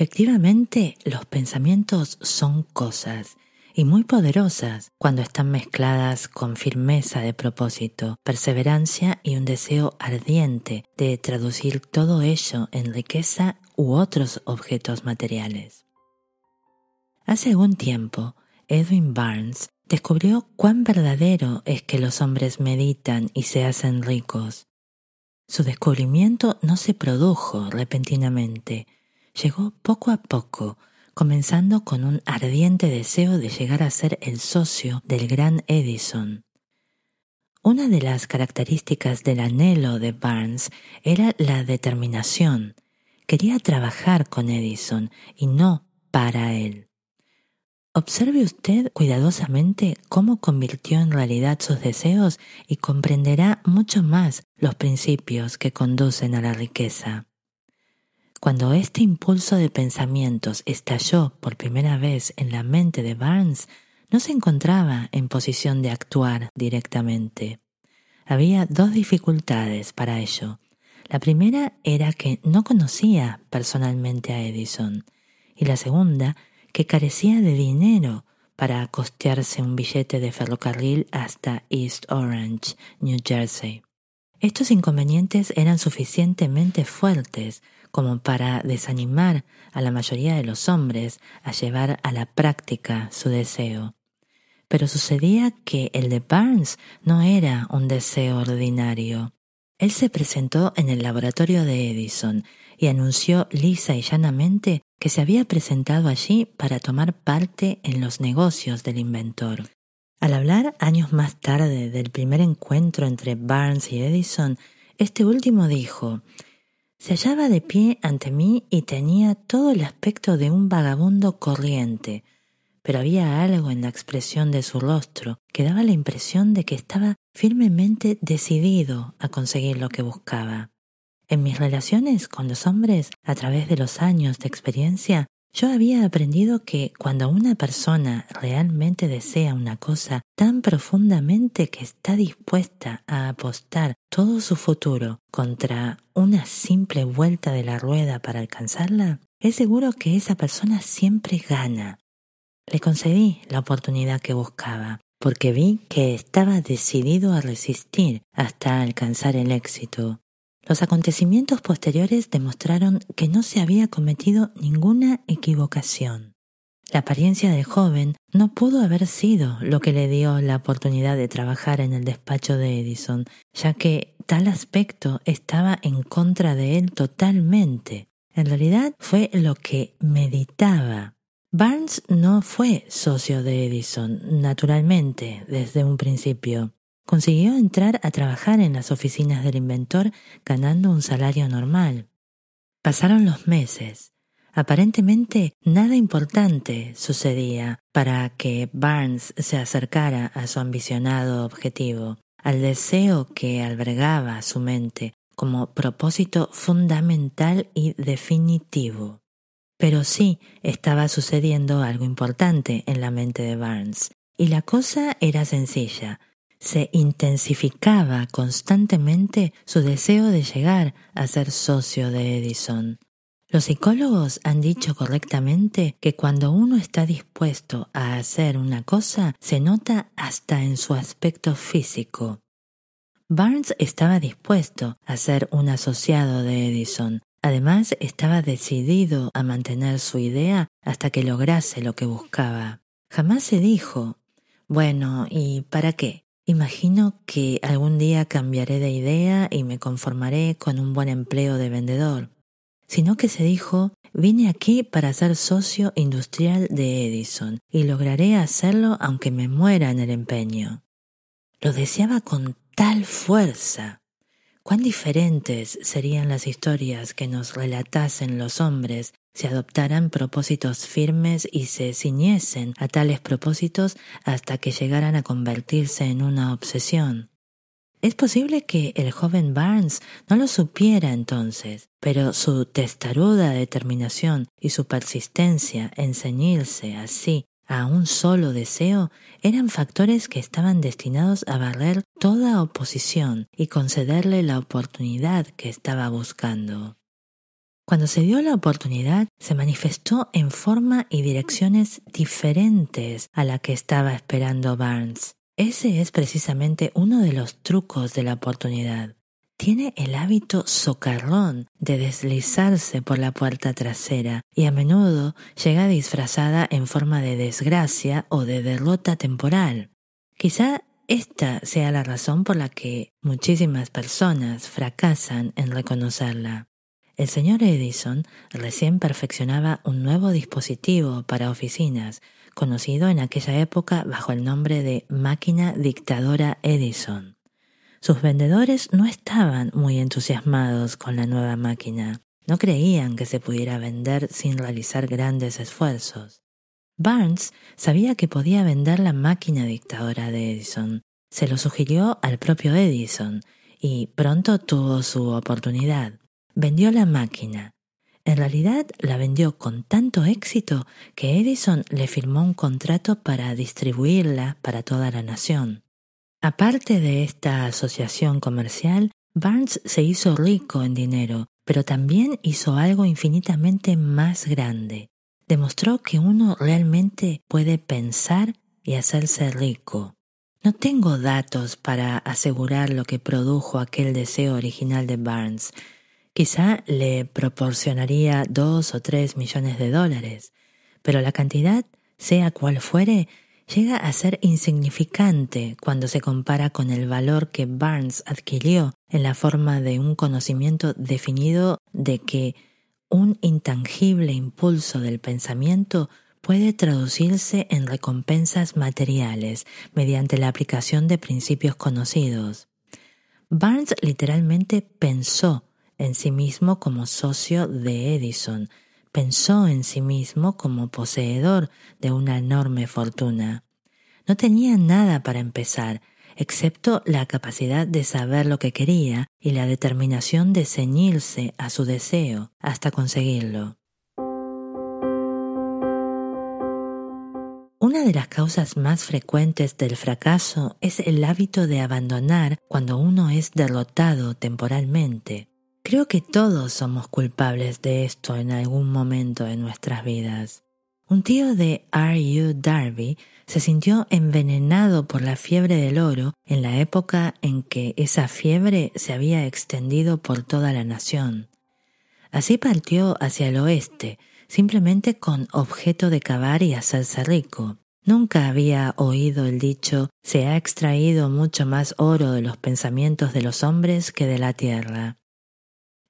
Efectivamente, los pensamientos son cosas y muy poderosas cuando están mezcladas con firmeza de propósito, perseverancia y un deseo ardiente de traducir todo ello en riqueza u otros objetos materiales. Hace algún tiempo, Edwin Barnes descubrió cuán verdadero es que los hombres meditan y se hacen ricos. Su descubrimiento no se produjo repentinamente, llegó poco a poco comenzando con un ardiente deseo de llegar a ser el socio del gran Edison. Una de las características del anhelo de Barnes era la determinación. Quería trabajar con Edison y no para él. Observe usted cuidadosamente cómo convirtió en realidad sus deseos y comprenderá mucho más los principios que conducen a la riqueza. Cuando este impulso de pensamientos estalló por primera vez en la mente de Barnes, no se encontraba en posición de actuar directamente. Había dos dificultades para ello. La primera era que no conocía personalmente a Edison y la segunda que carecía de dinero para costearse un billete de ferrocarril hasta East Orange, New Jersey. Estos inconvenientes eran suficientemente fuertes como para desanimar a la mayoría de los hombres a llevar a la práctica su deseo. Pero sucedía que el de Barnes no era un deseo ordinario. Él se presentó en el laboratorio de Edison y anunció lisa y llanamente que se había presentado allí para tomar parte en los negocios del inventor. Al hablar años más tarde del primer encuentro entre Barnes y Edison, este último dijo se hallaba de pie ante mí y tenía todo el aspecto de un vagabundo corriente, pero había algo en la expresión de su rostro que daba la impresión de que estaba firmemente decidido a conseguir lo que buscaba. En mis relaciones con los hombres, a través de los años de experiencia, yo había aprendido que cuando una persona realmente desea una cosa tan profundamente que está dispuesta a apostar todo su futuro contra una simple vuelta de la rueda para alcanzarla, es seguro que esa persona siempre gana. Le concedí la oportunidad que buscaba, porque vi que estaba decidido a resistir hasta alcanzar el éxito, los acontecimientos posteriores demostraron que no se había cometido ninguna equivocación. La apariencia del joven no pudo haber sido lo que le dio la oportunidad de trabajar en el despacho de Edison, ya que tal aspecto estaba en contra de él totalmente. En realidad fue lo que meditaba. Barnes no fue socio de Edison, naturalmente, desde un principio consiguió entrar a trabajar en las oficinas del inventor ganando un salario normal. Pasaron los meses. Aparentemente nada importante sucedía para que Barnes se acercara a su ambicionado objetivo, al deseo que albergaba su mente como propósito fundamental y definitivo. Pero sí estaba sucediendo algo importante en la mente de Barnes, y la cosa era sencilla se intensificaba constantemente su deseo de llegar a ser socio de Edison. Los psicólogos han dicho correctamente que cuando uno está dispuesto a hacer una cosa, se nota hasta en su aspecto físico. Barnes estaba dispuesto a ser un asociado de Edison. Además, estaba decidido a mantener su idea hasta que lograse lo que buscaba. Jamás se dijo, bueno, ¿y para qué? Imagino que algún día cambiaré de idea y me conformaré con un buen empleo de vendedor, sino que se dijo vine aquí para ser socio industrial de Edison y lograré hacerlo aunque me muera en el empeño. Lo deseaba con tal fuerza. Cuán diferentes serían las historias que nos relatasen los hombres se adoptaran propósitos firmes y se ciñesen a tales propósitos hasta que llegaran a convertirse en una obsesión. Es posible que el joven Barnes no lo supiera entonces, pero su testaruda determinación y su persistencia en ceñirse así a un solo deseo eran factores que estaban destinados a barrer toda oposición y concederle la oportunidad que estaba buscando. Cuando se dio la oportunidad, se manifestó en forma y direcciones diferentes a la que estaba esperando Barnes. Ese es precisamente uno de los trucos de la oportunidad. Tiene el hábito socarrón de deslizarse por la puerta trasera y a menudo llega disfrazada en forma de desgracia o de derrota temporal. Quizá esta sea la razón por la que muchísimas personas fracasan en reconocerla. El señor Edison recién perfeccionaba un nuevo dispositivo para oficinas, conocido en aquella época bajo el nombre de máquina dictadora Edison. Sus vendedores no estaban muy entusiasmados con la nueva máquina. No creían que se pudiera vender sin realizar grandes esfuerzos. Barnes sabía que podía vender la máquina dictadora de Edison. Se lo sugirió al propio Edison y pronto tuvo su oportunidad vendió la máquina. En realidad la vendió con tanto éxito que Edison le firmó un contrato para distribuirla para toda la nación. Aparte de esta asociación comercial, Barnes se hizo rico en dinero, pero también hizo algo infinitamente más grande. Demostró que uno realmente puede pensar y hacerse rico. No tengo datos para asegurar lo que produjo aquel deseo original de Barnes, Quizá le proporcionaría dos o tres millones de dólares, pero la cantidad, sea cual fuere, llega a ser insignificante cuando se compara con el valor que Barnes adquirió en la forma de un conocimiento definido de que un intangible impulso del pensamiento puede traducirse en recompensas materiales mediante la aplicación de principios conocidos. Barnes literalmente pensó en sí mismo como socio de Edison, pensó en sí mismo como poseedor de una enorme fortuna. No tenía nada para empezar, excepto la capacidad de saber lo que quería y la determinación de ceñirse a su deseo hasta conseguirlo. Una de las causas más frecuentes del fracaso es el hábito de abandonar cuando uno es derrotado temporalmente. Creo que todos somos culpables de esto en algún momento de nuestras vidas. Un tío de R. U. Darby se sintió envenenado por la fiebre del oro en la época en que esa fiebre se había extendido por toda la nación. Así partió hacia el oeste, simplemente con objeto de cavar y hacerse rico. Nunca había oído el dicho se ha extraído mucho más oro de los pensamientos de los hombres que de la tierra.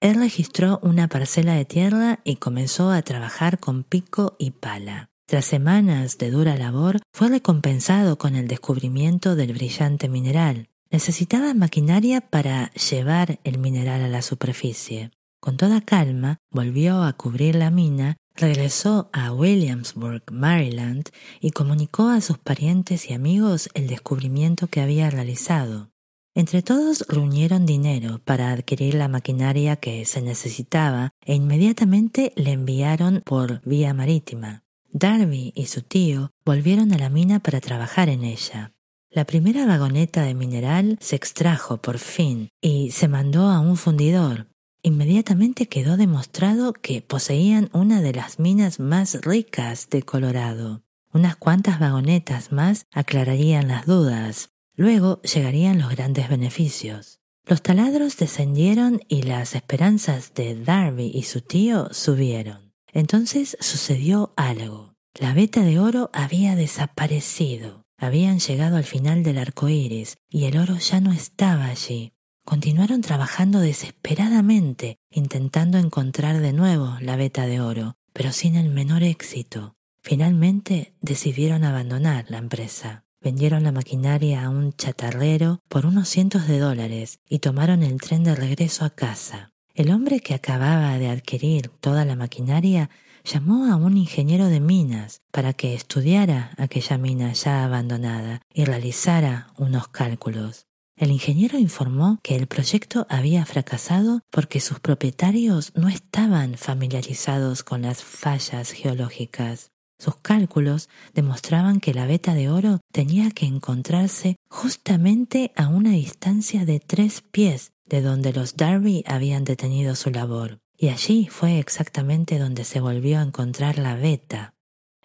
Él registró una parcela de tierra y comenzó a trabajar con pico y pala. Tras semanas de dura labor, fue recompensado con el descubrimiento del brillante mineral. Necesitaba maquinaria para llevar el mineral a la superficie. Con toda calma, volvió a cubrir la mina, regresó a Williamsburg, Maryland, y comunicó a sus parientes y amigos el descubrimiento que había realizado. Entre todos reunieron dinero para adquirir la maquinaria que se necesitaba e inmediatamente le enviaron por vía marítima. Darby y su tío volvieron a la mina para trabajar en ella. La primera vagoneta de mineral se extrajo por fin y se mandó a un fundidor. Inmediatamente quedó demostrado que poseían una de las minas más ricas de Colorado. Unas cuantas vagonetas más aclararían las dudas, Luego llegarían los grandes beneficios. Los taladros descendieron y las esperanzas de Darby y su tío subieron. Entonces sucedió algo. La veta de oro había desaparecido. Habían llegado al final del arco iris y el oro ya no estaba allí. Continuaron trabajando desesperadamente, intentando encontrar de nuevo la veta de oro, pero sin el menor éxito. Finalmente decidieron abandonar la empresa. Vendieron la maquinaria a un chatarrero por unos cientos de dólares y tomaron el tren de regreso a casa. El hombre que acababa de adquirir toda la maquinaria llamó a un ingeniero de minas para que estudiara aquella mina ya abandonada y realizara unos cálculos. El ingeniero informó que el proyecto había fracasado porque sus propietarios no estaban familiarizados con las fallas geológicas. Sus cálculos demostraban que la veta de oro tenía que encontrarse justamente a una distancia de tres pies de donde los Darby habían detenido su labor. y allí fue exactamente donde se volvió a encontrar la beta.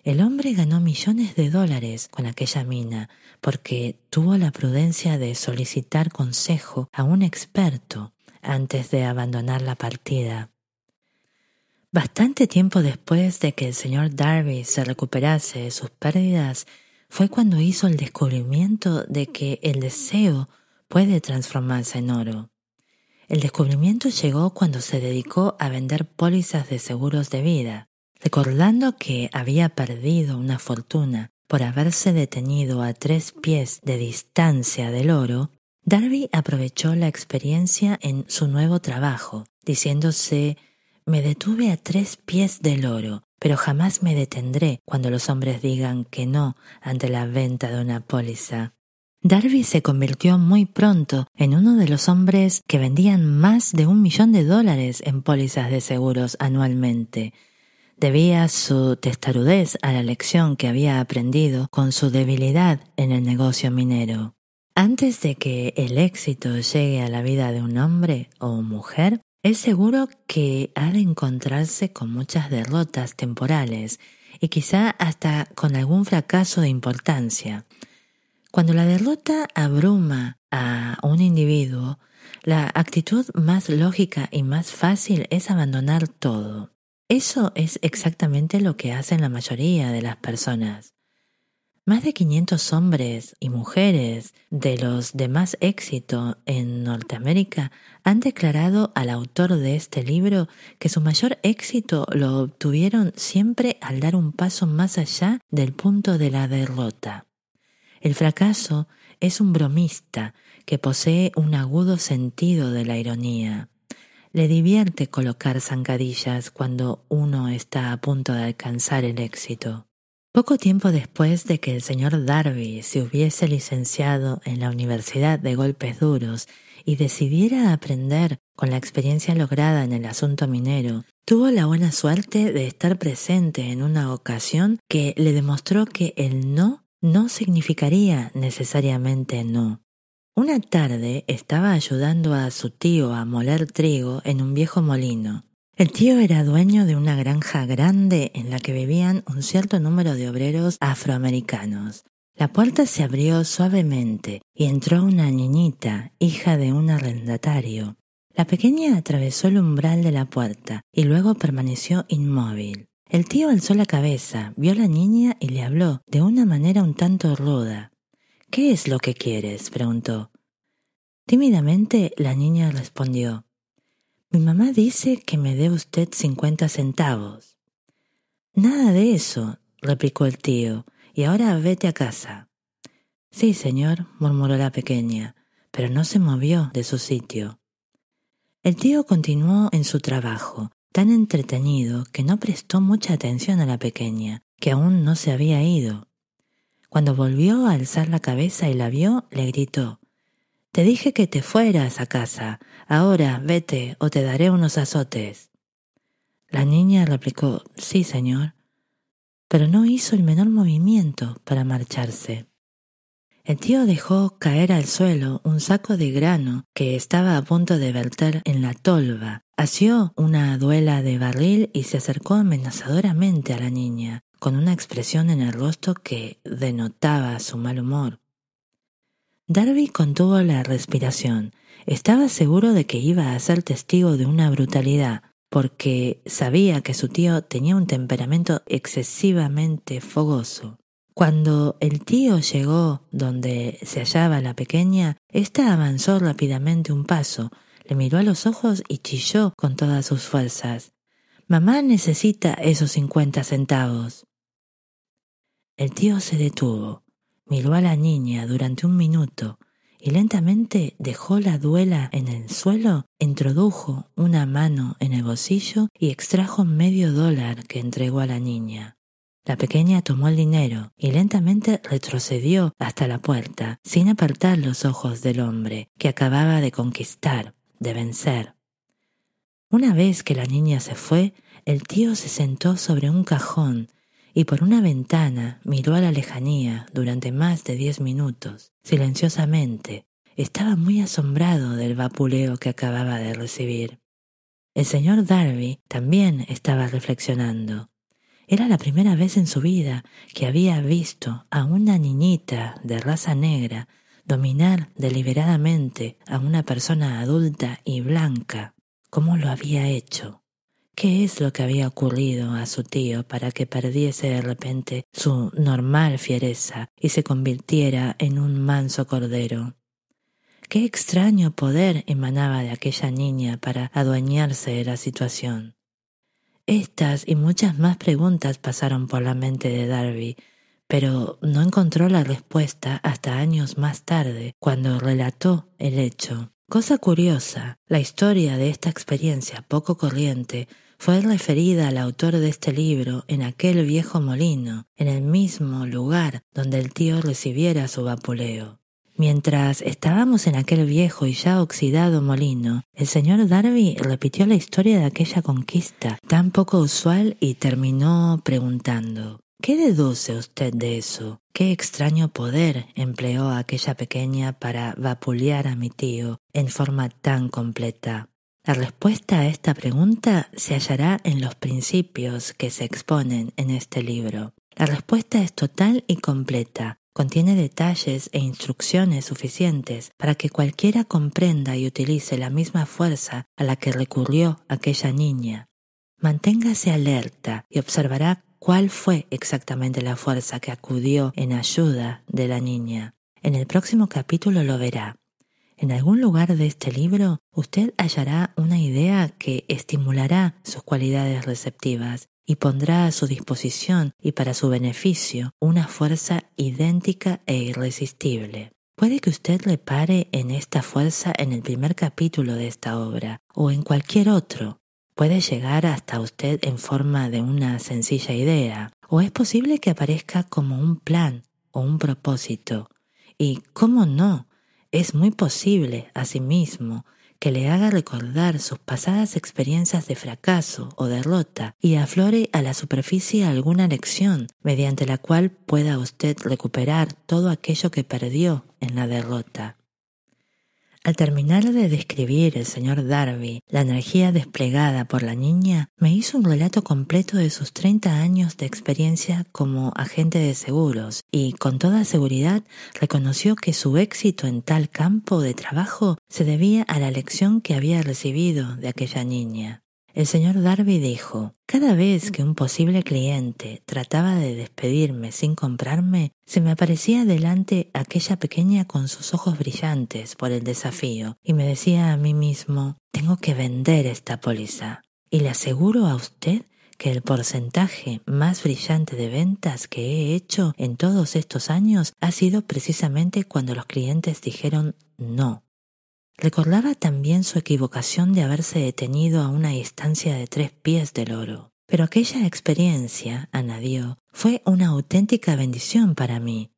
El hombre ganó millones de dólares con aquella mina porque tuvo la prudencia de solicitar consejo a un experto antes de abandonar la partida. Bastante tiempo después de que el señor Darby se recuperase de sus pérdidas, fue cuando hizo el descubrimiento de que el deseo puede transformarse en oro. El descubrimiento llegó cuando se dedicó a vender pólizas de seguros de vida, recordando que había perdido una fortuna por haberse detenido a tres pies de distancia del oro, Darby aprovechó la experiencia en su nuevo trabajo, diciéndose me detuve a tres pies del oro, pero jamás me detendré cuando los hombres digan que no ante la venta de una póliza. Darby se convirtió muy pronto en uno de los hombres que vendían más de un millón de dólares en pólizas de seguros anualmente. Debía su testarudez a la lección que había aprendido con su debilidad en el negocio minero. Antes de que el éxito llegue a la vida de un hombre o mujer, es seguro que ha de encontrarse con muchas derrotas temporales y quizá hasta con algún fracaso de importancia. Cuando la derrota abruma a un individuo, la actitud más lógica y más fácil es abandonar todo. Eso es exactamente lo que hacen la mayoría de las personas. Más de 500 hombres y mujeres de los de más éxito en Norteamérica han declarado al autor de este libro que su mayor éxito lo obtuvieron siempre al dar un paso más allá del punto de la derrota. El fracaso es un bromista que posee un agudo sentido de la ironía. Le divierte colocar zancadillas cuando uno está a punto de alcanzar el éxito. Poco tiempo después de que el señor Darby se hubiese licenciado en la Universidad de Golpes Duros y decidiera aprender con la experiencia lograda en el asunto minero, tuvo la buena suerte de estar presente en una ocasión que le demostró que el no no significaría necesariamente no. Una tarde estaba ayudando a su tío a moler trigo en un viejo molino. El tío era dueño de una granja grande en la que vivían un cierto número de obreros afroamericanos. La puerta se abrió suavemente y entró una niñita, hija de un arrendatario. La pequeña atravesó el umbral de la puerta y luego permaneció inmóvil. El tío alzó la cabeza, vio a la niña y le habló de una manera un tanto ruda. ¿Qué es lo que quieres? preguntó. Tímidamente la niña respondió mi mamá dice que me dé usted cincuenta centavos. Nada de eso, replicó el tío, y ahora vete a casa. Sí, señor, murmuró la pequeña, pero no se movió de su sitio. El tío continuó en su trabajo, tan entretenido que no prestó mucha atención a la pequeña, que aún no se había ido. Cuando volvió a alzar la cabeza y la vio, le gritó te dije que te fueras a casa. Ahora vete o te daré unos azotes. La niña replicó Sí, señor, pero no hizo el menor movimiento para marcharse. El tío dejó caer al suelo un saco de grano que estaba a punto de verter en la tolva, asió una duela de barril y se acercó amenazadoramente a la niña, con una expresión en el rostro que denotaba su mal humor. Darby contuvo la respiración. Estaba seguro de que iba a ser testigo de una brutalidad, porque sabía que su tío tenía un temperamento excesivamente fogoso. Cuando el tío llegó donde se hallaba la pequeña, ésta avanzó rápidamente un paso, le miró a los ojos y chilló con todas sus fuerzas. Mamá necesita esos cincuenta centavos. El tío se detuvo miró a la niña durante un minuto y lentamente dejó la duela en el suelo, introdujo una mano en el bolsillo y extrajo medio dólar que entregó a la niña. La pequeña tomó el dinero y lentamente retrocedió hasta la puerta, sin apartar los ojos del hombre que acababa de conquistar, de vencer. Una vez que la niña se fue, el tío se sentó sobre un cajón y por una ventana miró a la lejanía durante más de diez minutos, silenciosamente. Estaba muy asombrado del vapuleo que acababa de recibir. El señor Darby también estaba reflexionando. Era la primera vez en su vida que había visto a una niñita de raza negra dominar deliberadamente a una persona adulta y blanca. ¿Cómo lo había hecho? ¿Qué es lo que había ocurrido a su tío para que perdiese de repente su normal fiereza y se convirtiera en un manso cordero? Qué extraño poder emanaba de aquella niña para adueñarse de la situación. Estas y muchas más preguntas pasaron por la mente de Darby, pero no encontró la respuesta hasta años más tarde, cuando relató el hecho. Cosa curiosa, la historia de esta experiencia poco corriente fue referida al autor de este libro en aquel viejo molino, en el mismo lugar donde el tío recibiera su vapuleo. Mientras estábamos en aquel viejo y ya oxidado molino, el señor Darby repitió la historia de aquella conquista tan poco usual y terminó preguntando ¿Qué deduce usted de eso? ¿Qué extraño poder empleó aquella pequeña para vapulear a mi tío en forma tan completa? La respuesta a esta pregunta se hallará en los principios que se exponen en este libro. La respuesta es total y completa. Contiene detalles e instrucciones suficientes para que cualquiera comprenda y utilice la misma fuerza a la que recurrió aquella niña. Manténgase alerta y observará cuál fue exactamente la fuerza que acudió en ayuda de la niña. En el próximo capítulo lo verá. En algún lugar de este libro usted hallará una idea que estimulará sus cualidades receptivas y pondrá a su disposición y para su beneficio una fuerza idéntica e irresistible. Puede que usted repare en esta fuerza en el primer capítulo de esta obra o en cualquier otro. Puede llegar hasta usted en forma de una sencilla idea o es posible que aparezca como un plan o un propósito. Y, ¿cómo no? Es muy posible, asimismo, que le haga recordar sus pasadas experiencias de fracaso o derrota y aflore a la superficie alguna lección mediante la cual pueda usted recuperar todo aquello que perdió en la derrota. Al terminar de describir el señor Darby la energía desplegada por la niña, me hizo un relato completo de sus 30 años de experiencia como agente de seguros y con toda seguridad reconoció que su éxito en tal campo de trabajo se debía a la lección que había recibido de aquella niña. El señor Darby dijo, cada vez que un posible cliente trataba de despedirme sin comprarme, se me aparecía delante aquella pequeña con sus ojos brillantes por el desafío y me decía a mí mismo, tengo que vender esta póliza. Y le aseguro a usted que el porcentaje más brillante de ventas que he hecho en todos estos años ha sido precisamente cuando los clientes dijeron no Recordaba también su equivocación de haberse detenido a una distancia de tres pies del oro. Pero aquella experiencia, añadió, fue una auténtica bendición para mí.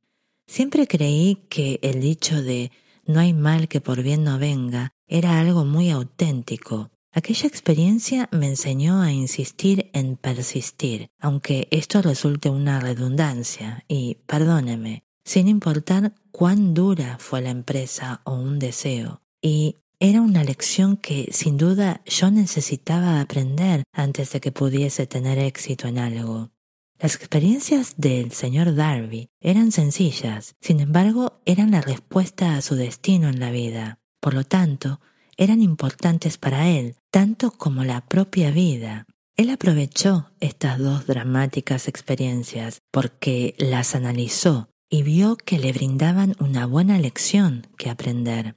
Siempre creí que el dicho de no hay mal que por bien no venga era algo muy auténtico. Aquella experiencia me enseñó a insistir en persistir, aunque esto resulte una redundancia, y perdóneme, sin importar cuán dura fue la empresa o un deseo, y era una lección que sin duda yo necesitaba aprender antes de que pudiese tener éxito en algo. Las experiencias del señor Darby eran sencillas, sin embargo eran la respuesta a su destino en la vida. Por lo tanto, eran importantes para él, tanto como la propia vida. Él aprovechó estas dos dramáticas experiencias porque las analizó y vio que le brindaban una buena lección que aprender.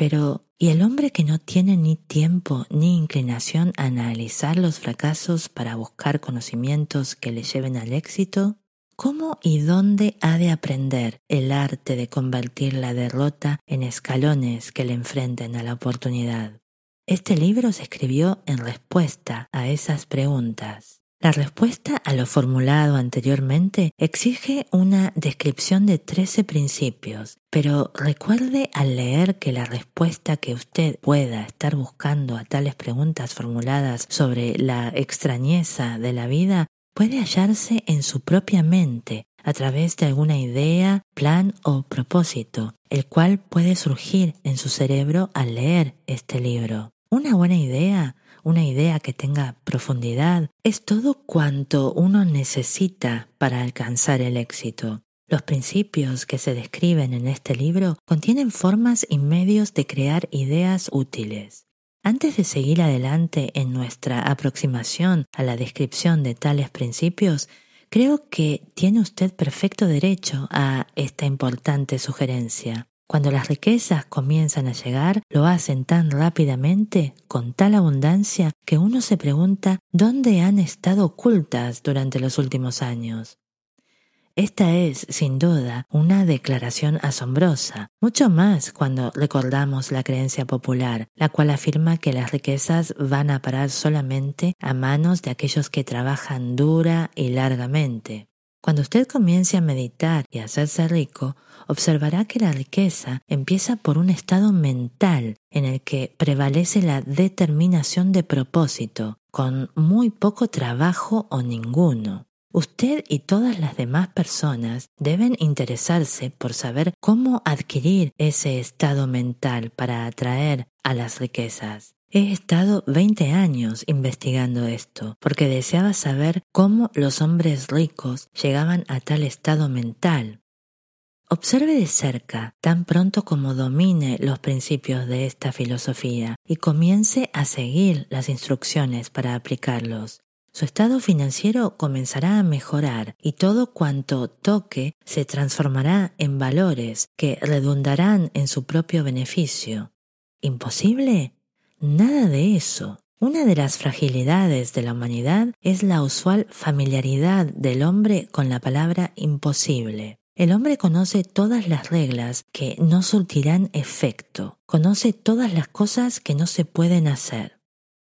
Pero, ¿y el hombre que no tiene ni tiempo ni inclinación a analizar los fracasos para buscar conocimientos que le lleven al éxito? ¿Cómo y dónde ha de aprender el arte de convertir la derrota en escalones que le enfrenten a la oportunidad? Este libro se escribió en respuesta a esas preguntas. La respuesta a lo formulado anteriormente exige una descripción de 13 principios, pero recuerde al leer que la respuesta que usted pueda estar buscando a tales preguntas formuladas sobre la extrañeza de la vida puede hallarse en su propia mente a través de alguna idea, plan o propósito, el cual puede surgir en su cerebro al leer este libro. Una buena idea una idea que tenga profundidad, es todo cuanto uno necesita para alcanzar el éxito. Los principios que se describen en este libro contienen formas y medios de crear ideas útiles. Antes de seguir adelante en nuestra aproximación a la descripción de tales principios, creo que tiene usted perfecto derecho a esta importante sugerencia. Cuando las riquezas comienzan a llegar, lo hacen tan rápidamente, con tal abundancia, que uno se pregunta dónde han estado ocultas durante los últimos años. Esta es, sin duda, una declaración asombrosa, mucho más cuando recordamos la creencia popular, la cual afirma que las riquezas van a parar solamente a manos de aquellos que trabajan dura y largamente. Cuando usted comience a meditar y a hacerse rico, observará que la riqueza empieza por un estado mental en el que prevalece la determinación de propósito, con muy poco trabajo o ninguno. Usted y todas las demás personas deben interesarse por saber cómo adquirir ese estado mental para atraer a las riquezas. He estado 20 años investigando esto, porque deseaba saber cómo los hombres ricos llegaban a tal estado mental. Observe de cerca tan pronto como domine los principios de esta filosofía y comience a seguir las instrucciones para aplicarlos. Su estado financiero comenzará a mejorar y todo cuanto toque se transformará en valores que redundarán en su propio beneficio. ¿Imposible? Nada de eso. Una de las fragilidades de la humanidad es la usual familiaridad del hombre con la palabra imposible. El hombre conoce todas las reglas que no surtirán efecto, conoce todas las cosas que no se pueden hacer.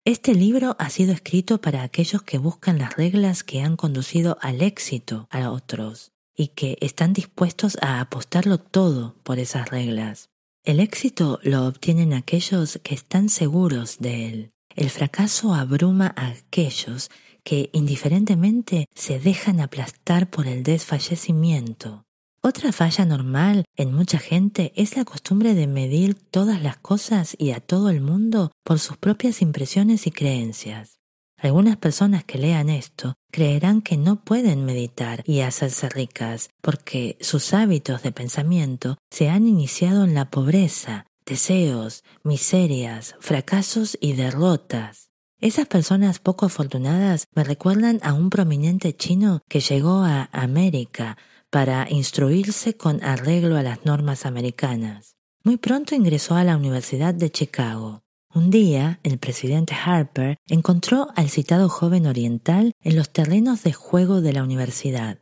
Este libro ha sido escrito para aquellos que buscan las reglas que han conducido al éxito a otros y que están dispuestos a apostarlo todo por esas reglas. El éxito lo obtienen aquellos que están seguros de él. El fracaso abruma a aquellos que indiferentemente se dejan aplastar por el desfallecimiento. Otra falla normal en mucha gente es la costumbre de medir todas las cosas y a todo el mundo por sus propias impresiones y creencias. Algunas personas que lean esto creerán que no pueden meditar y hacerse ricas porque sus hábitos de pensamiento se han iniciado en la pobreza, deseos, miserias, fracasos y derrotas. Esas personas poco afortunadas me recuerdan a un prominente chino que llegó a América para instruirse con arreglo a las normas americanas. Muy pronto ingresó a la Universidad de Chicago. Un día, el presidente Harper encontró al citado joven oriental en los terrenos de juego de la universidad.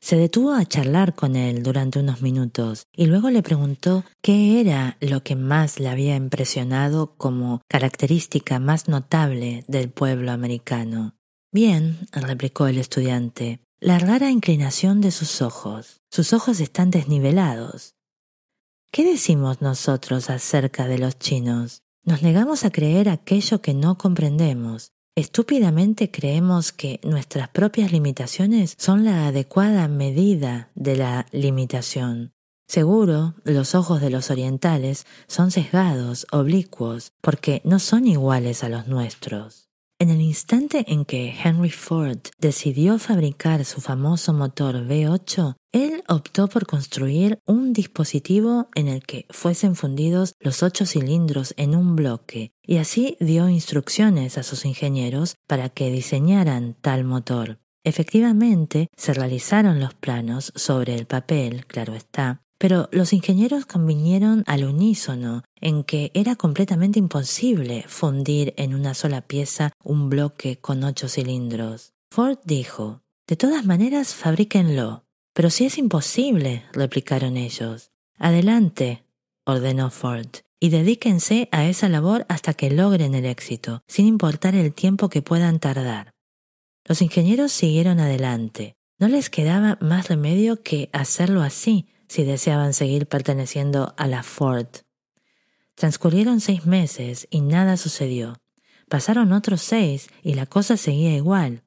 Se detuvo a charlar con él durante unos minutos y luego le preguntó qué era lo que más le había impresionado como característica más notable del pueblo americano. Bien, replicó el estudiante, la rara inclinación de sus ojos. Sus ojos están desnivelados. ¿Qué decimos nosotros acerca de los chinos? Nos negamos a creer aquello que no comprendemos. Estúpidamente creemos que nuestras propias limitaciones son la adecuada medida de la limitación. Seguro, los ojos de los orientales son sesgados, oblicuos, porque no son iguales a los nuestros. En el instante en que Henry Ford decidió fabricar su famoso motor V8, él optó por construir un dispositivo en el que fuesen fundidos los ocho cilindros en un bloque y así dio instrucciones a sus ingenieros para que diseñaran tal motor. Efectivamente, se realizaron los planos sobre el papel, claro está, pero los ingenieros convinieron al unísono en que era completamente imposible fundir en una sola pieza un bloque con ocho cilindros. Ford dijo, De todas maneras, fabríquenlo. Pero si es imposible, replicaron ellos. Adelante, ordenó Ford, y dedíquense a esa labor hasta que logren el éxito, sin importar el tiempo que puedan tardar. Los ingenieros siguieron adelante. No les quedaba más remedio que hacerlo así, si deseaban seguir perteneciendo a la Ford. Transcurrieron seis meses y nada sucedió. Pasaron otros seis y la cosa seguía igual.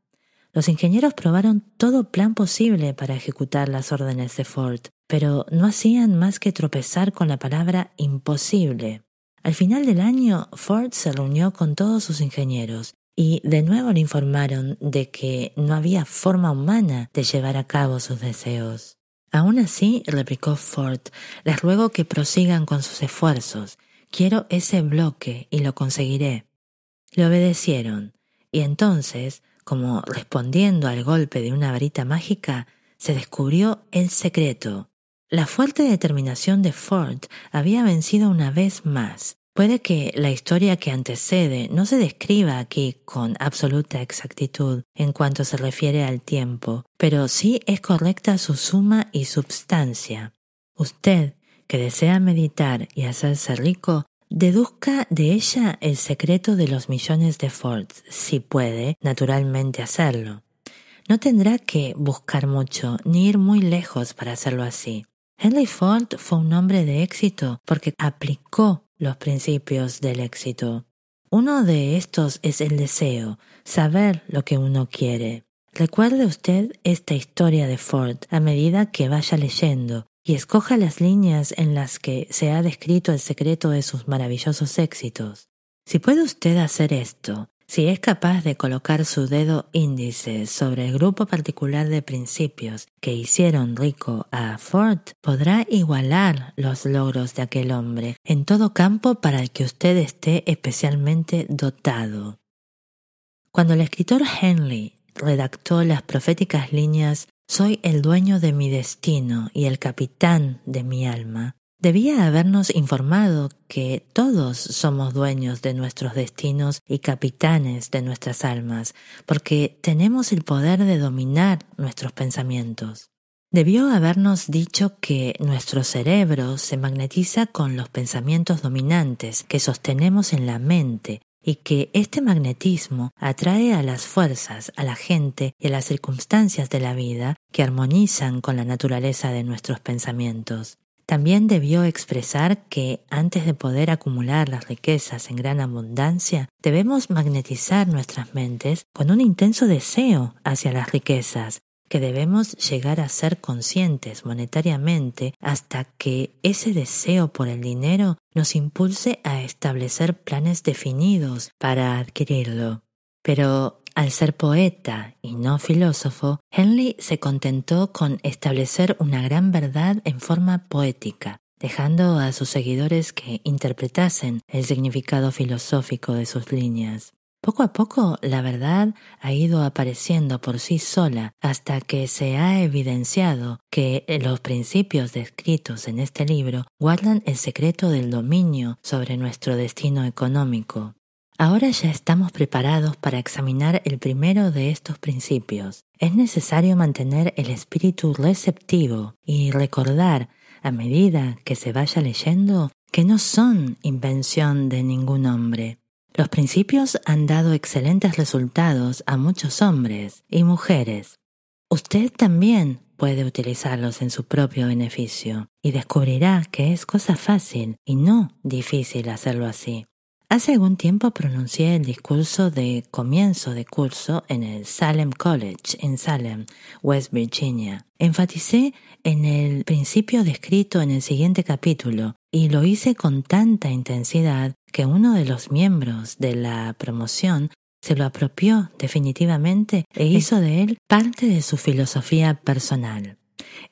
Los ingenieros probaron todo plan posible para ejecutar las órdenes de Ford, pero no hacían más que tropezar con la palabra imposible. Al final del año, Ford se reunió con todos sus ingenieros y de nuevo le informaron de que no había forma humana de llevar a cabo sus deseos. Aún así, replicó Ford, les ruego que prosigan con sus esfuerzos. Quiero ese bloque y lo conseguiré. Le obedecieron, y entonces, como respondiendo al golpe de una varita mágica, se descubrió el secreto. La fuerte determinación de Ford había vencido una vez más. Puede que la historia que antecede no se describa aquí con absoluta exactitud en cuanto se refiere al tiempo, pero sí es correcta su suma y substancia. Usted, que desea meditar y hacerse rico, deduzca de ella el secreto de los millones de Ford, si puede, naturalmente, hacerlo. No tendrá que buscar mucho ni ir muy lejos para hacerlo así. Henry Ford fue un hombre de éxito porque aplicó los principios del éxito. Uno de estos es el deseo, saber lo que uno quiere. Recuerde usted esta historia de Ford a medida que vaya leyendo y escoja las líneas en las que se ha descrito el secreto de sus maravillosos éxitos. Si puede usted hacer esto, si es capaz de colocar su dedo índice sobre el grupo particular de principios que hicieron rico a Ford, podrá igualar los logros de aquel hombre en todo campo para el que usted esté especialmente dotado. Cuando el escritor Henley redactó las proféticas líneas Soy el dueño de mi destino y el capitán de mi alma, Debía habernos informado que todos somos dueños de nuestros destinos y capitanes de nuestras almas, porque tenemos el poder de dominar nuestros pensamientos. Debió habernos dicho que nuestro cerebro se magnetiza con los pensamientos dominantes que sostenemos en la mente y que este magnetismo atrae a las fuerzas, a la gente y a las circunstancias de la vida que armonizan con la naturaleza de nuestros pensamientos. También debió expresar que antes de poder acumular las riquezas en gran abundancia, debemos magnetizar nuestras mentes con un intenso deseo hacia las riquezas, que debemos llegar a ser conscientes monetariamente hasta que ese deseo por el dinero nos impulse a establecer planes definidos para adquirirlo. Pero al ser poeta y no filósofo, Henley se contentó con establecer una gran verdad en forma poética, dejando a sus seguidores que interpretasen el significado filosófico de sus líneas. Poco a poco la verdad ha ido apareciendo por sí sola hasta que se ha evidenciado que los principios descritos en este libro guardan el secreto del dominio sobre nuestro destino económico. Ahora ya estamos preparados para examinar el primero de estos principios. Es necesario mantener el espíritu receptivo y recordar, a medida que se vaya leyendo, que no son invención de ningún hombre. Los principios han dado excelentes resultados a muchos hombres y mujeres. Usted también puede utilizarlos en su propio beneficio y descubrirá que es cosa fácil y no difícil hacerlo así. Hace algún tiempo pronuncié el discurso de comienzo de curso en el Salem College en Salem, West Virginia. Enfaticé en el principio descrito en el siguiente capítulo y lo hice con tanta intensidad que uno de los miembros de la promoción se lo apropió definitivamente e hizo de él parte de su filosofía personal.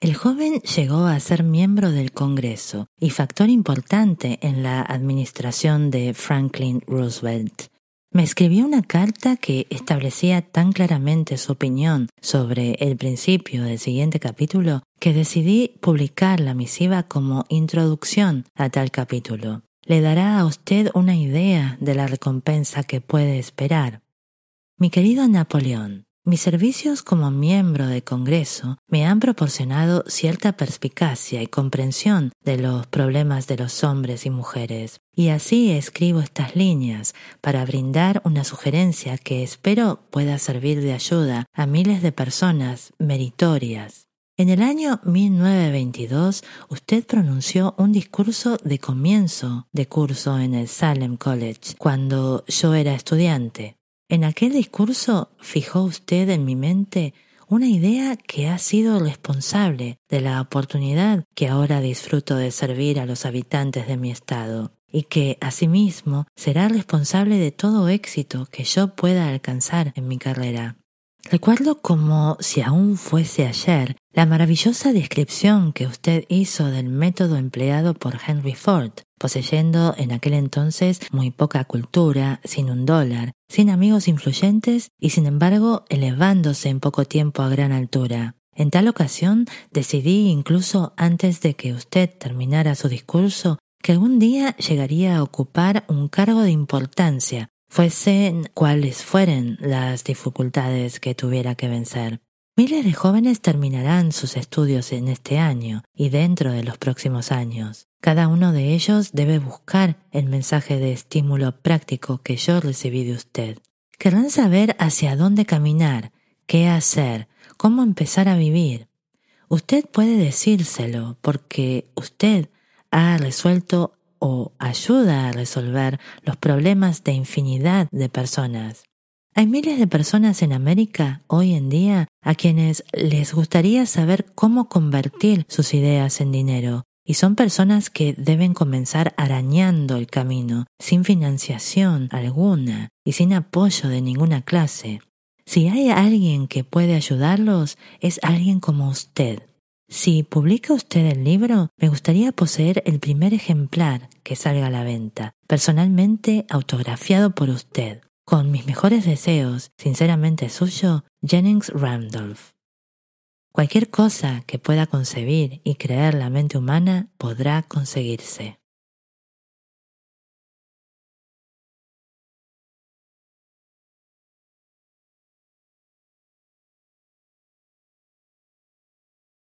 El joven llegó a ser miembro del Congreso y factor importante en la administración de Franklin Roosevelt. Me escribió una carta que establecía tan claramente su opinión sobre el principio del siguiente capítulo que decidí publicar la misiva como introducción a tal capítulo. Le dará a usted una idea de la recompensa que puede esperar. Mi querido Napoleón, mis servicios como miembro de Congreso me han proporcionado cierta perspicacia y comprensión de los problemas de los hombres y mujeres, y así escribo estas líneas para brindar una sugerencia que espero pueda servir de ayuda a miles de personas meritorias. En el año 1922 usted pronunció un discurso de comienzo de curso en el Salem College cuando yo era estudiante. En aquel discurso fijó usted en mi mente una idea que ha sido responsable de la oportunidad que ahora disfruto de servir a los habitantes de mi estado. y que asimismo será responsable de todo éxito que yo pueda alcanzar en mi carrera. Recuerdo como si aún fuese ayer la maravillosa descripción que usted hizo del método empleado por Henry Ford, poseyendo en aquel entonces muy poca cultura, sin un dólar, sin amigos influyentes y sin embargo elevándose en poco tiempo a gran altura. En tal ocasión decidí incluso antes de que usted terminara su discurso que algún día llegaría a ocupar un cargo de importancia, fuesen cuales fueren las dificultades que tuviera que vencer. Miles de jóvenes terminarán sus estudios en este año y dentro de los próximos años. Cada uno de ellos debe buscar el mensaje de estímulo práctico que yo recibí de usted. Querrán saber hacia dónde caminar, qué hacer, cómo empezar a vivir. Usted puede decírselo porque usted ha resuelto o ayuda a resolver los problemas de infinidad de personas. Hay miles de personas en América hoy en día a quienes les gustaría saber cómo convertir sus ideas en dinero, y son personas que deben comenzar arañando el camino, sin financiación alguna y sin apoyo de ninguna clase. Si hay alguien que puede ayudarlos, es alguien como usted. Si publica usted el libro, me gustaría poseer el primer ejemplar que salga a la venta, personalmente autografiado por usted. Con mis mejores deseos, sinceramente suyo, Jennings Randolph. Cualquier cosa que pueda concebir y creer la mente humana podrá conseguirse.